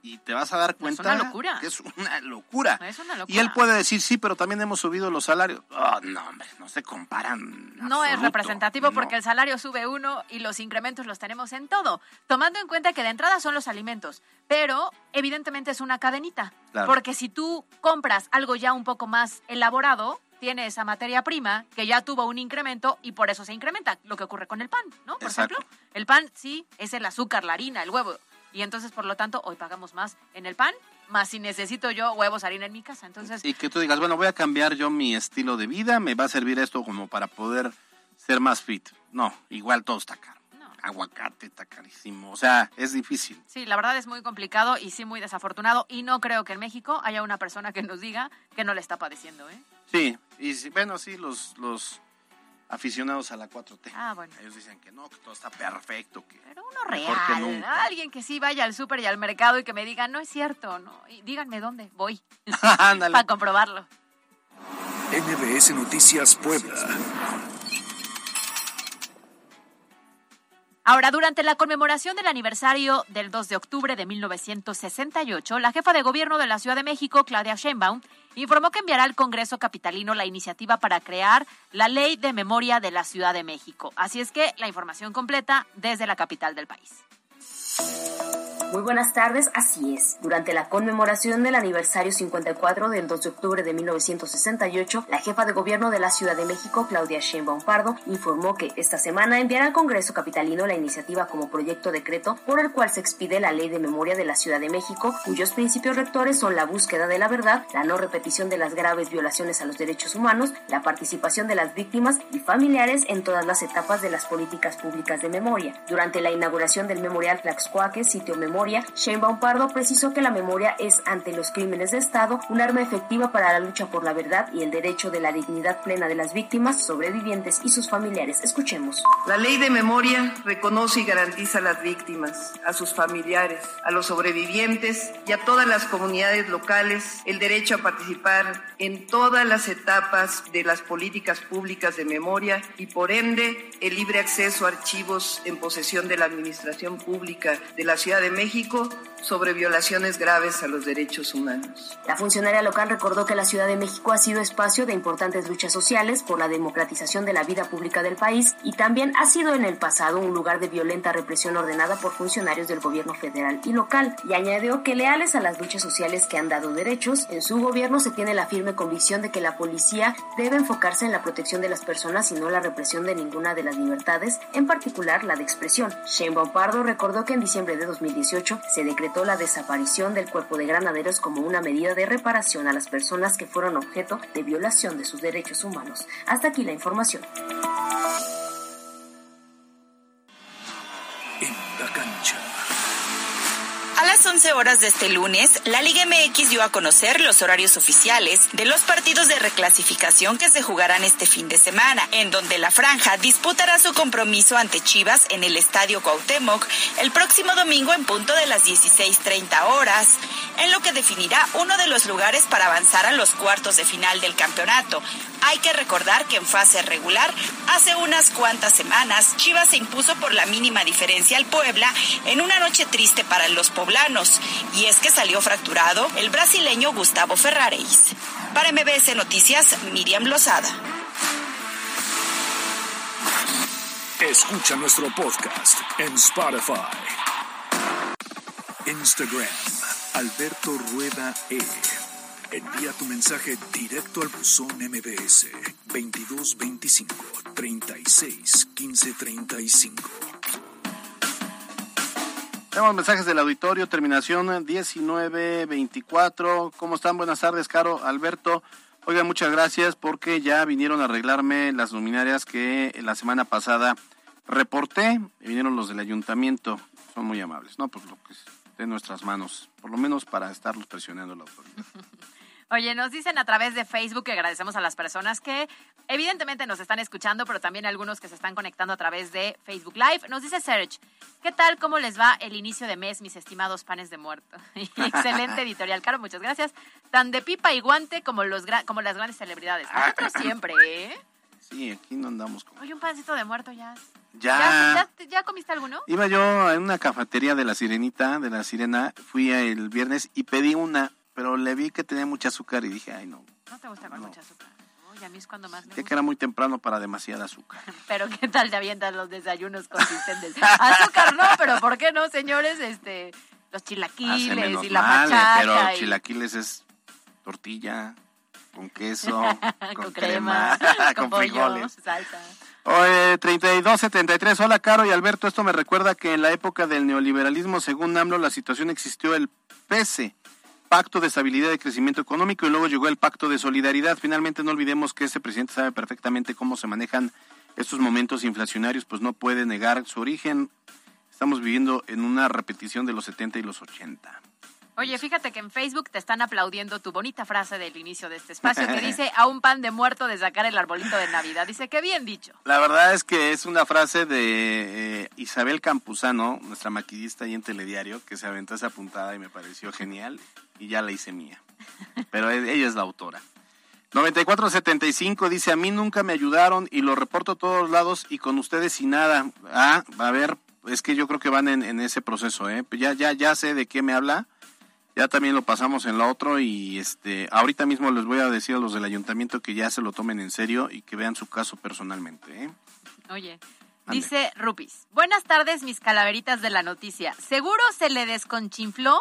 y te vas a dar cuenta una locura. que es una locura. Es una locura. Y él puede decir, sí, pero también hemos subido los salarios. Ah, no, hombre, no se comparan. No es representativo No. porque el salario sube uno y los incrementos los tenemos en todo, tomando en cuenta que de entrada son los alimentos, pero evidentemente es una cadenita, Claro. porque si tú compras algo ya un poco más elaborado, tiene esa materia prima que ya tuvo un incremento y por eso se incrementa, lo que ocurre con el pan, ¿no? Por Exacto. ejemplo, el pan sí es el azúcar, la harina, el huevo, y entonces por lo tanto hoy pagamos más en el pan, más si necesito yo huevos, harina en mi casa, entonces Y que tú digas, bueno, voy a cambiar yo mi estilo de vida, me va a servir esto como para poder ser más fit. No, igual todo está caro. Aguacate está carísimo. O sea, es difícil. Sí, la verdad es muy complicado y sí muy desafortunado y no creo que en México haya una persona que nos diga que no le está padeciendo, ¿eh? Sí, y bueno, sí, los, los aficionados a la 4T. Ah, bueno. Ellos dicen que no, que todo está perfecto, que Pero uno que real, nunca. alguien que sí vaya al súper y al mercado y que me diga, no es cierto, no, y díganme dónde voy Ándale. para comprobarlo. NBS Noticias Puebla. Ahora, durante la conmemoración del aniversario del 2 de octubre de 1968, la jefa de gobierno de la Ciudad de México, Claudia Sheinbaum, informó que enviará al Congreso capitalino la iniciativa para crear la Ley de Memoria de la Ciudad de México. Así es que la información completa desde la capital del país. Muy buenas tardes, así es. Durante la conmemoración del aniversario 54 del 2 de octubre de 1968, la jefa de gobierno de la Ciudad de México, Claudia Sheinbaum Pardo, informó que esta semana enviará al Congreso capitalino la iniciativa como proyecto decreto por el cual se expide la Ley de Memoria de la Ciudad de México, cuyos principios rectores son la búsqueda de la verdad, la no repetición de las graves violaciones a los derechos humanos, la participación de las víctimas y familiares en todas las etapas de las políticas públicas de memoria. Durante la inauguración del Memorial Tlaxcuaque, sitio Memoria, Sheinbaum Pardo precisó que la memoria es, ante los crímenes de Estado, un arma efectiva para la lucha por la verdad y el derecho de la dignidad plena de las víctimas, sobrevivientes y sus familiares. Escuchemos. La ley de memoria reconoce y garantiza a las víctimas, a sus familiares, a los sobrevivientes y a todas las comunidades locales el derecho a participar en todas las etapas de las políticas públicas de memoria y por ende el libre acceso a archivos en posesión de la Administración Pública de la Ciudad de México sobre violaciones graves a los derechos humanos. La funcionaria local recordó que la Ciudad de México ha sido espacio de importantes luchas sociales por la democratización de la vida pública del país y también ha sido en el pasado un lugar de violenta represión ordenada por funcionarios del gobierno federal y local. Y añadió que leales a las luchas sociales que han dado derechos, en su gobierno se tiene la firme convicción de que la policía debe enfocarse en la protección de las personas y no la represión de ninguna de las libertades, en particular la de expresión. Sheinbaum Pardo recordó que en diciembre de 2018 se decretó la desaparición del cuerpo de granaderos como una medida de reparación a las personas que fueron objeto de violación de sus derechos humanos. Hasta aquí la información. En la cancha. Las 11 horas de este lunes, la Liga MX dio a conocer los horarios oficiales de los partidos de reclasificación que se jugarán este fin de semana, en donde la franja disputará su compromiso ante Chivas en el Estadio Cuauhtémoc el próximo domingo en punto de las 16:30 horas, en lo que definirá uno de los lugares para avanzar a los cuartos de final del campeonato. Hay que recordar que en fase regular, hace unas cuantas semanas, Chivas se impuso por la mínima diferencia al Puebla en una noche triste para los y es que salió fracturado el brasileño Gustavo Ferrareis. Para MBS Noticias, Miriam Lozada. Escucha nuestro podcast en Spotify. Instagram, Alberto Rueda E. Envía tu mensaje directo al buzón MBS 2225 36 15 35. Tenemos mensajes del auditorio, terminación 1924. ¿Cómo están? Buenas tardes, Caro, Alberto. Oigan, muchas gracias porque ya vinieron a arreglarme las luminarias que la semana pasada reporté. Vinieron los del ayuntamiento. Son muy amables, ¿no? Pues lo que es de nuestras manos, por lo menos para estarlos presionando la autoridad. Oye, nos dicen a través de Facebook que agradecemos a las personas que evidentemente nos están escuchando, pero también algunos que se están conectando a través de Facebook Live. Nos dice Serge, ¿qué tal? ¿Cómo les va el inicio de mes, mis estimados panes de muerto? Excelente editorial, Caro, muchas gracias. Tan de pipa y guante como, los como las grandes celebridades. Nosotros siempre, ¿eh? Sí, aquí no andamos con... Oye, un pancito de muerto ya. Ya. ¿Ya, ya, comiste alguno? Iba yo en una cafetería de la Sirenita, de la Sirena, fui el viernes y pedí una pero le vi que tenía mucha azúcar y dije, ay no. ¿No te gusta con mucha azúcar? Uy, a mí es cuando más me gusta. que era muy temprano para demasiada azúcar. pero ¿qué tal te avientan los desayunos consistentes? azúcar no, pero ¿por qué no, señores? Este, los chilaquiles y la machaca. Pero chilaquiles es tortilla con queso, con, crema, con, frijoles. Salsa. Oye, 3273. Hola, Caro y Alberto. Esto me recuerda que en la época del neoliberalismo, según AMLO, la situación existió el pese Pacto de Estabilidad y Crecimiento Económico y luego llegó el Pacto de Solidaridad. Finalmente no olvidemos que este presidente sabe perfectamente cómo se manejan estos momentos inflacionarios, pues no puede negar su origen. Estamos viviendo en una repetición de los 70 y los 80. Oye, fíjate que en Facebook te están aplaudiendo tu bonita frase del inicio de este espacio que dice a un pan de muerto de sacar el arbolito de Navidad. Dice, qué bien dicho. La verdad es que es una frase de eh, Isabel Campuzano, nuestra maquillista ahí en Telediario, que se aventó esa puntada y me pareció genial y ya la hice mía. Pero e, ella es la autora. 9475 dice, a mí nunca me ayudaron y lo reporto a todos lados y con ustedes y nada. Ah, a ver, es que yo creo que van en, en ese proceso, ¿eh? Ya, ya, ya sé de qué me habla ya también lo pasamos en la otro y este ahorita mismo les voy a decir a los del ayuntamiento que ya se lo tomen en serio y que vean su caso personalmente. ¿eh? Oye, dice Rupis, buenas tardes mis calaveritas de la noticia. Seguro se le desconchinfló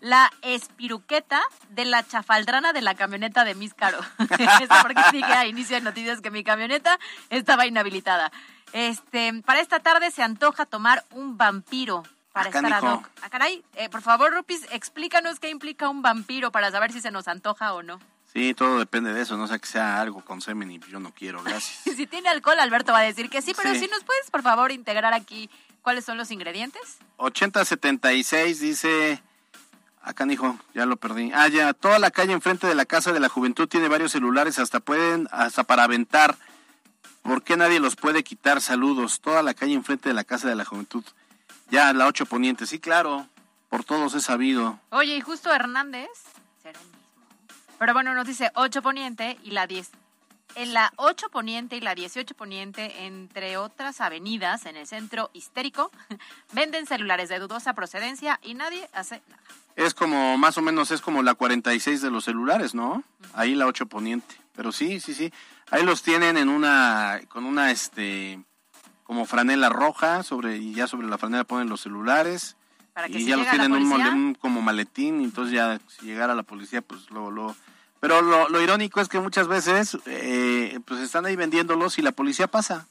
la espiruqueta de la chafaldrana de la camioneta de Miss Caro. Eso porque dije a inicio de noticias que mi camioneta estaba inhabilitada. Este, para esta tarde se antoja tomar un vampiro para estar ad hoc. Ah, caray, eh, por favor, Rupis, explícanos qué implica un vampiro para saber si se nos antoja o no. Sí, todo depende de eso, no sé que sea algo con semen y yo no quiero, gracias. si tiene alcohol, Alberto va a decir que sí, pero si nos puedes, por favor, integrar aquí cuáles son los ingredientes. 8076 dice, acá hijo, ya lo perdí. Ah, ya, toda la calle enfrente de la Casa de la Juventud tiene varios celulares, hasta pueden, hasta para aventar. ¿Por qué nadie los puede quitar? Saludos. Toda la calle enfrente de la Casa de la Juventud. Ya, la 8 Poniente, sí, claro, por todos he sabido. Oye, y justo Hernández, será el mismo. Pero bueno, nos dice 8 Poniente y la 10. En la 8 Poniente y la 18 Poniente, entre otras avenidas en el centro histérico, venden celulares de dudosa procedencia y nadie hace nada. Es como, más o menos, es como la 46 de los celulares, ¿no? Ahí la 8 Poniente. Pero sí, sí, sí. Ahí los tienen en una, con una, este, como franela roja sobre y ya sobre la franela ponen los celulares. Y ya los tienen un, un, como maletín y entonces ya si llegara la policía pues luego lo pero lo, irónico es que muchas veces eh, pues están ahí vendiéndolos y la policía pasa.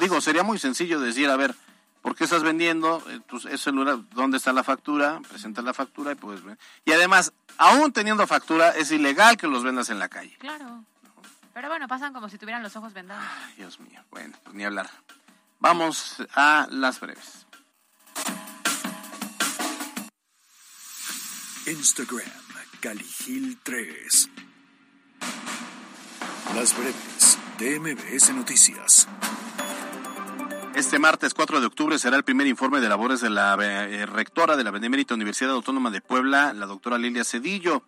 Digo sería muy sencillo decir a ver ¿por qué estás vendiendo eh, pues, ese celular dónde está la factura presenta la factura y pues y además aún teniendo factura es ilegal que los vendas en la calle. Claro pero bueno, pasan como si tuvieran los ojos vendados. Dios mío, bueno, pues ni hablar. Vamos a las breves. Instagram, Caligil 3. Las breves de MBS Noticias. Este martes 4 de octubre será el primer informe de labores de la eh, rectora de la Benemérita Universidad Autónoma de Puebla, la doctora Lilia Cedillo.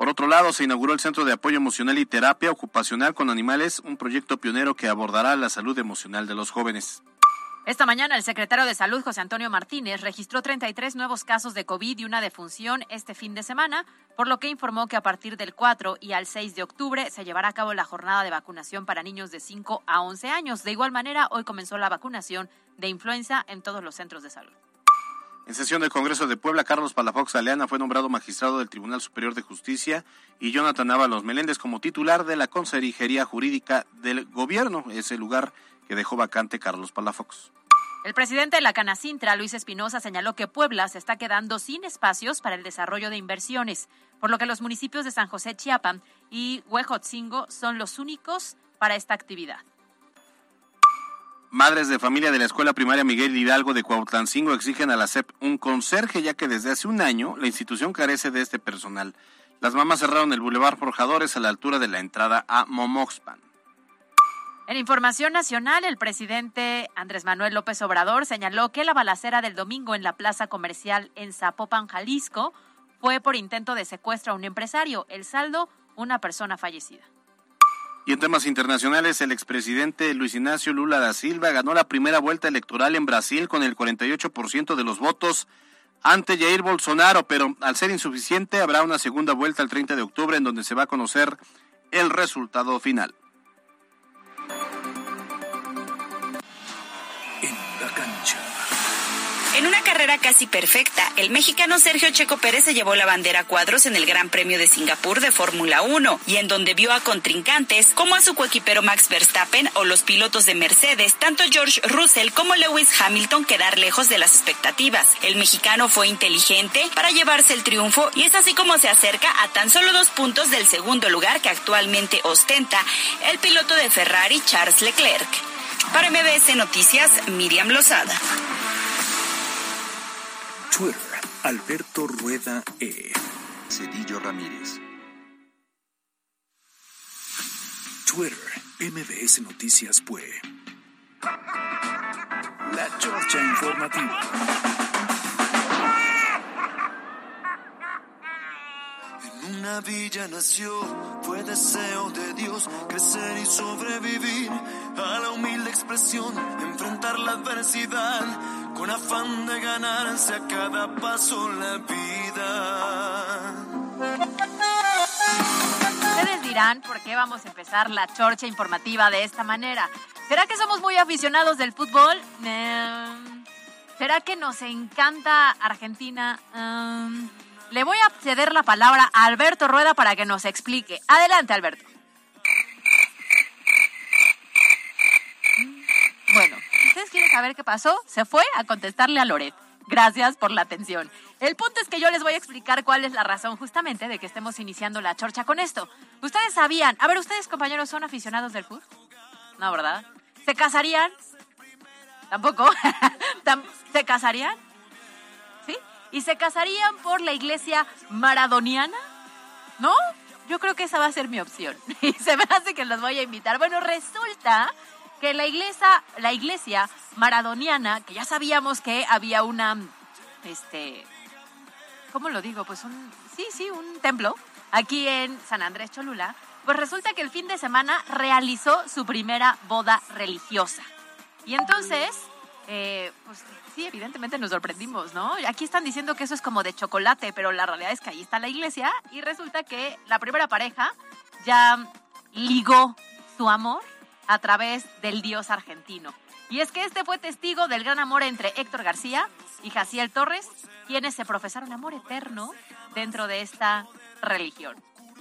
Por otro lado, se inauguró el Centro de Apoyo Emocional y Terapia Ocupacional con Animales, un proyecto pionero que abordará la salud emocional de los jóvenes. Esta mañana el secretario de Salud, José Antonio Martínez, registró 33 nuevos casos de COVID y una defunción este fin de semana, por lo que informó que a partir del 4 y al 6 de octubre se llevará a cabo la jornada de vacunación para niños de 5 a 11 años. De igual manera, hoy comenzó la vacunación de influenza en todos los centros de salud. En sesión del Congreso de Puebla, Carlos Palafox Aleana fue nombrado magistrado del Tribunal Superior de Justicia y Jonathan Ábalos Meléndez como titular de la Consejería Jurídica del Gobierno, ese lugar que dejó vacante Carlos Palafox. El presidente de la Canacintra, Luis Espinosa, señaló que Puebla se está quedando sin espacios para el desarrollo de inversiones, por lo que los municipios de San José Chiapan y Huejotzingo son los únicos para esta actividad. Madres de familia de la Escuela Primaria Miguel Hidalgo de Cuautlancingo exigen a la SEP un conserje, ya que desde hace un año la institución carece de este personal. Las mamás cerraron el Boulevard Forjadores a la altura de la entrada a Momoxpan. En información nacional, el presidente Andrés Manuel López Obrador señaló que la balacera del domingo en la plaza comercial en Zapopan, Jalisco, fue por intento de secuestro a un empresario. El saldo, una persona fallecida. Y en temas internacionales, el expresidente Luis Ignacio Lula da Silva ganó la primera vuelta electoral en Brasil con el 48% de los votos ante Jair Bolsonaro, pero al ser insuficiente habrá una segunda vuelta el 30 de octubre en donde se va a conocer el resultado final. En una carrera casi perfecta, el mexicano Sergio Checo Pérez se llevó la bandera a cuadros en el Gran Premio de Singapur de Fórmula 1 y en donde vio a contrincantes como a su coequipero Max Verstappen o los pilotos de Mercedes, tanto George Russell como Lewis Hamilton quedar lejos de las expectativas. El mexicano fue inteligente para llevarse el triunfo y es así como se acerca a tan solo dos puntos del segundo lugar que actualmente ostenta el piloto de Ferrari Charles Leclerc. Para MBS Noticias, Miriam Lozada. Twitter, Alberto Rueda E. Cedillo Ramírez. Twitter, MBS Noticias Pue. La Chorcha Informativa. Una villa nació, fue deseo de Dios crecer y sobrevivir a la humilde expresión, enfrentar la adversidad con afán de ganarse a cada paso la vida. Ustedes dirán por qué vamos a empezar la chorcha informativa de esta manera. ¿Será que somos muy aficionados del fútbol? Em, ¿Será que nos encanta Argentina? Em, le voy a ceder la palabra a Alberto Rueda para que nos explique. Adelante, Alberto. Bueno, ¿ustedes quieren saber qué pasó? Se fue a contestarle a Loret. Gracias por la atención. El punto es que yo les voy a explicar cuál es la razón justamente de que estemos iniciando la chorcha con esto. Ustedes sabían, a ver, ustedes compañeros son aficionados del fútbol? No, ¿verdad? ¿Se casarían? Tampoco. ¿Se casarían? ¿Y se casarían por la iglesia maradoniana? ¿No? Yo creo que esa va a ser mi opción. Y se me hace que los voy a invitar. Bueno, resulta que la iglesia, la iglesia maradoniana, que ya sabíamos que había una, este, ¿cómo lo digo? Pues un, sí, sí, un templo aquí en San Andrés Cholula, pues resulta que el fin de semana realizó su primera boda religiosa. Y entonces, eh, pues sí, evidentemente nos sorprendimos, ¿no? Aquí están diciendo que eso es como de chocolate, pero la realidad es que ahí está la iglesia y resulta que la primera pareja ya ligó su amor a través del dios argentino. Y es que este fue testigo del gran amor entre Héctor García y Jaciel Torres, quienes se profesaron amor eterno dentro de esta religión.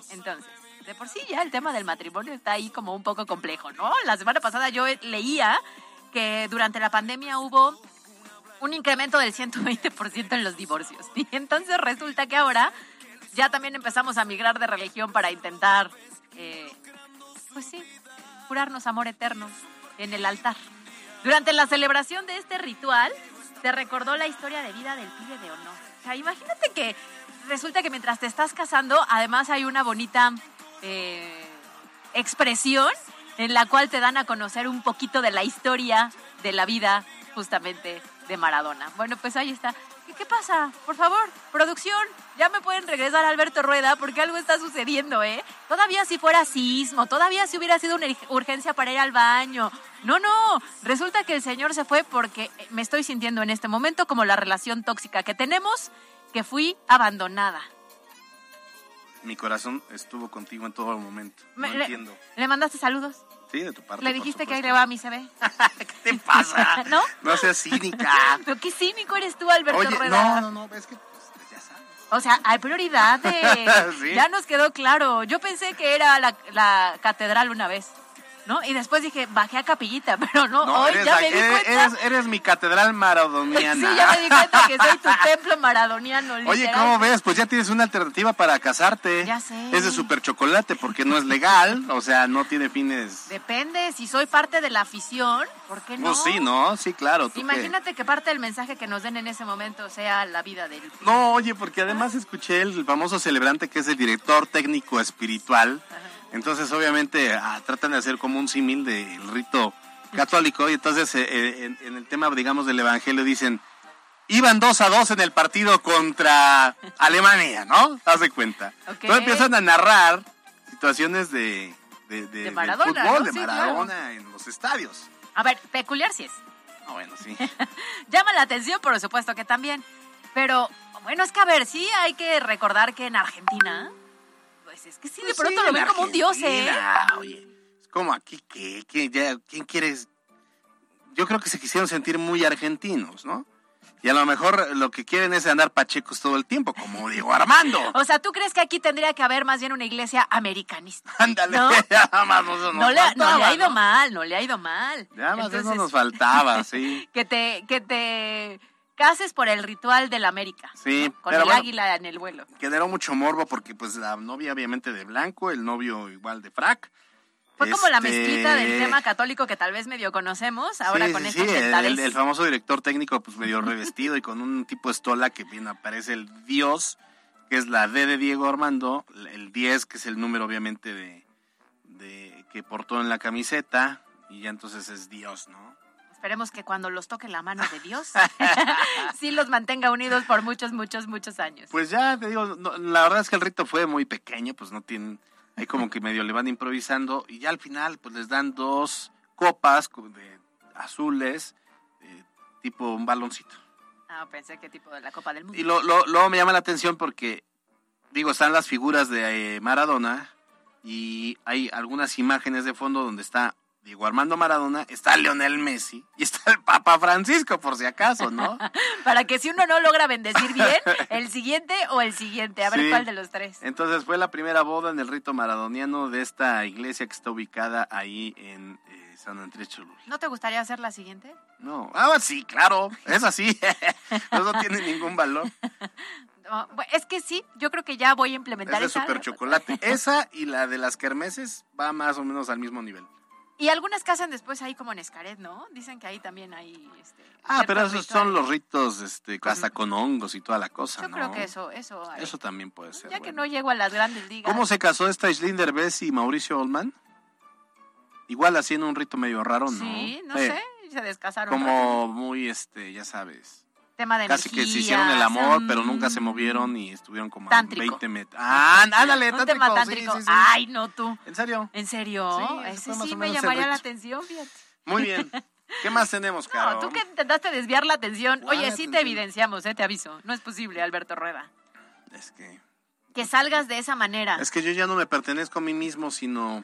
Entonces, de por sí ya el tema del matrimonio está ahí como un poco complejo, ¿no? La semana pasada yo leía que durante la pandemia hubo un incremento del 120% en los divorcios. Y entonces resulta que ahora ya también empezamos a migrar de religión para intentar, eh, pues sí, jurarnos amor eterno en el altar. Durante la celebración de este ritual, se recordó la historia de vida del pibe de honor. O sea, imagínate que resulta que mientras te estás casando, además hay una bonita eh, expresión en la cual te dan a conocer un poquito de la historia de la vida justamente de Maradona. Bueno, pues ahí está. ¿Qué, qué pasa? Por favor, producción, ya me pueden regresar a Alberto Rueda porque algo está sucediendo, ¿eh? Todavía si fuera sismo, todavía si hubiera sido una urgencia para ir al baño. No, no, resulta que el señor se fue porque me estoy sintiendo en este momento como la relación tóxica que tenemos, que fui abandonada. Mi corazón estuvo contigo en todo el momento. No Me- le- entiendo. ¿Le mandaste saludos? Sí, de tu parte. ¿Le dijiste que ahí le va a mi CB? ¿Qué te pasa? ¿No? No seas cínica. Pero qué cínico eres tú, Alberto Oye, Rueda. no, no, no, es que O sea, hay prioridades. Sí. Ya nos quedó claro. Yo pensé que era la, la catedral una vez, ¿no? Y después dije, bajé a capillita, pero no, no, hoy eres, ya me di eres, cuenta. eres- eres mi catedral maradoniana. Sí, ya me di cuenta que soy tu templo maradoniano. Oye. ¿cómo ves? Pues ya tienes una alternativa para casarte. Ya sé. Es de super chocolate porque no es legal, o sea, no tiene fines. Depende, si soy parte de la afición, ¿por qué no? Pues sí, ¿no? Sí, claro. ¿tú qué? Imagínate que parte del mensaje que nos den en ese momento sea la vida del... No, oye, porque además escuché el famoso celebrante que es el director técnico espiritual. Entonces, obviamente, ah, tratan de hacer como un símil del rito católico. Y entonces, eh, eh, en, en el tema, digamos, del evangelio, dicen: iban dos a dos en el partido contra Alemania, ¿no? Haz de cuenta. Entonces empiezan a narrar situaciones de, de, Maradona, fútbol, ¿no? de Sí, Maradona en los estadios. A ver, peculiar sí es. Ah, bueno, sí. Llama la atención, por supuesto que también. Pero, bueno, es que a ver, sí hay que recordar que en Argentina, pues es que sí, de Pues pronto sí, lo en ven como un dios, ¿eh? Oye, es como aquí que, que ya, ¿quién quieres? Yo creo que se quisieron sentir muy argentinos, ¿no? Y a lo mejor lo que quieren es andar pachecos todo el tiempo, como Diego Armando. O sea, ¿tú crees que aquí tendría que haber más bien una iglesia americanista? Ándale, ¿No? ya más eso nos No le, no le ha ido ¿no? mal, no le ha ido mal. Ya más eso Entonces, nos faltaba, sí. Que te, que te cases por el ritual de la América. Sí, Con pero el bueno, águila en el vuelo. generó mucho morbo porque pues la novia obviamente de blanco, el novio igual de frac. Fue como la Este, mezclita del tema católico que tal vez medio conocemos, ahora sí, con sí, sí, el, el- famoso director técnico, pues medio revestido y con un tipo de estola que bien aparece el Dios, que es la D de Diego Armando, el 10, que es el número obviamente de, de que portó en la camiseta, y ya entonces es Dios, ¿no? Esperemos que cuando los toque la mano de Dios, sí los mantenga unidos por muchos, muchos, muchos años. Pues ya te digo, no, la verdad es que el rito fue muy pequeño, pues no tienen, ahí como que medio le van improvisando, y ya al final pues les dan dos copas de azules, eh, tipo un baloncito. Ah, pensé que tipo de la Copa del Mundo. Y lo, lo- luego me llama la atención porque, digo, están las figuras de eh, Maradona y hay algunas imágenes de fondo donde está Diego Armando Maradona, está Leonel Messi y está el Papa Francisco, por si acaso, ¿no? Para que si uno no logra bendecir bien, el siguiente o el siguiente, a ver Sí. cuál de los tres. Entonces fue la primera boda en el rito maradoniano de esta iglesia que está ubicada ahí en eh, San Andrés Cholula. ¿No te gustaría hacer la siguiente? No, ah, sí, claro, es así. No tiene ningún valor. No, es que sí, yo creo que ya voy a implementar Es de esa. super chocolate. Esa y la de las kermeses va más o menos al mismo nivel. Y algunas hacen después ahí como en Escaret, ¿no? Dicen que ahí también hay... Este, Ah, pero esos son los ritos, este, hasta con hongos y toda la cosa, Yo ¿no? creo que eso, eso hay. Eso también puede ser. ya que no llego a las grandes ligas. ¿Cómo se casó esta Schlinder Bess y Mauricio Oldman? Igual haciendo un rito medio raro, ¿no? Sí, no Sí. sé, se descasaron. Como muy, este, ya sabes. Tema de Casi que se hicieron el amor, mm, pero nunca se movieron y estuvieron como Tántrico. 20 metros. Ah, ándale, Un tema tántrico, sí, sí, sí. Ay, no tú. ¿En serio? ¿En serio? Ese sí me llamaría la atención, fíjate. Muy bien. ¿Qué más tenemos, Caro? No, tú que intentaste desviar la atención. ¿Cuál Oye, sí te evidenciamos, eh, te aviso. No es posible, Alberto Rueda. Es que... Que salgas de esa manera. Es que yo ya no me pertenezco a mí mismo, sino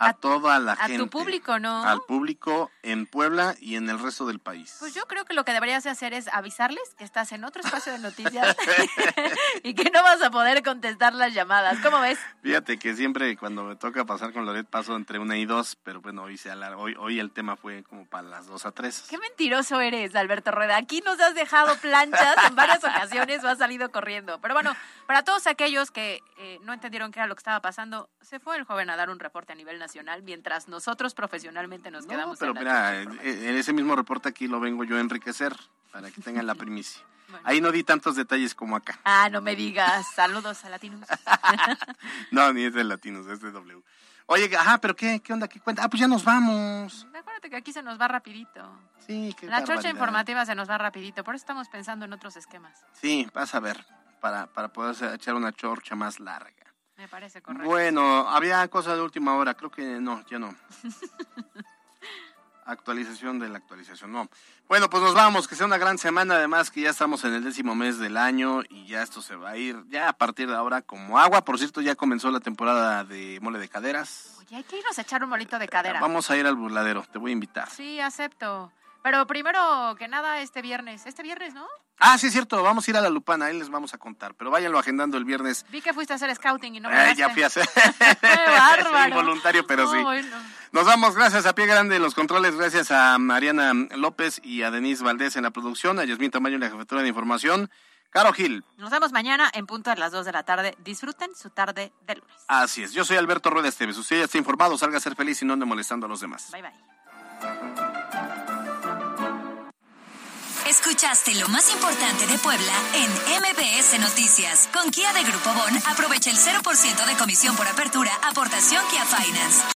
a, toda la a tu gente. público, ¿no? Al público en Puebla y en el resto del país. Pues yo creo que lo que deberías de hacer es avisarles que estás en otro espacio de noticias y que no vas a poder contestar las llamadas. ¿Cómo ves? Fíjate que siempre cuando me toca pasar con Loret paso entre una y dos, pero bueno, hoy, se hoy, hoy el tema fue como para las dos a tres. Qué mentiroso eres, Alberto Rueda. Aquí nos has dejado planchas en varias ocasiones o has salido corriendo. Pero bueno, para todos aquellos que eh, no entendieron qué era lo que estaba pasando, se fue el joven a dar un reporte a nivel nacional mientras nosotros profesionalmente nos No, quedamos pero en mira, en ese mismo reporte aquí lo vengo yo a enriquecer para que tengan la primicia. Ahí no di tantos detalles como acá. Ah, no me digas. Saludos a Latinos. No, ni es de Latinos, es de W. Oye, ajá, pero ¿qué, qué onda? ¿Qué cuenta? Ah, pues ya nos vamos. Acuérdate que aquí se nos va rapidito. Sí, qué La chocha informativa se nos va rapidito, por eso estamos pensando en otros esquemas. Sí, vas a ver, para, para poder echar una chorcha más larga. Me parece correcto. Bueno, había cosas de última hora, creo que no, ya no. Actualización de la actualización, no. Bueno, pues nos vamos, que sea una gran semana, además que ya estamos en el décimo mes del año y ya esto se va a ir ya a partir de ahora como agua. Por cierto, ya comenzó la temporada de mole de caderas. Oye, hay que irnos a echar un molito de cadera. Vamos a ir al burladero, te voy a invitar. Sí, acepto. Pero primero que nada, este viernes. Este viernes, ¿no? Ah, sí, es cierto, vamos a ir a la Lupana, ahí les vamos a contar, pero váyanlo agendando el viernes. Vi que fuiste a hacer scouting y no me Eh, ya fui a hacer. ¡Qué bárbaro! Involuntario, pero No, sí. bueno. Nos vamos, gracias a Pie Grande en los controles, gracias a Mariana López y a Denise Valdés en la producción, a Yasmín Tamayo en la jefatura de información. Caro Gil, Nos vemos mañana en punto a las 2 de la tarde. Disfruten su tarde de lunes. así es. Yo soy Alberto Rueda Esteves. Usted ya está informado, salga a ser feliz y no ande molestando a los demás. Bye bye. Escuchaste lo más importante de Puebla en MBS Noticias. Con Kia de Grupo Bon, aprovecha el 0% de comisión por apertura, aportación Kia Finance.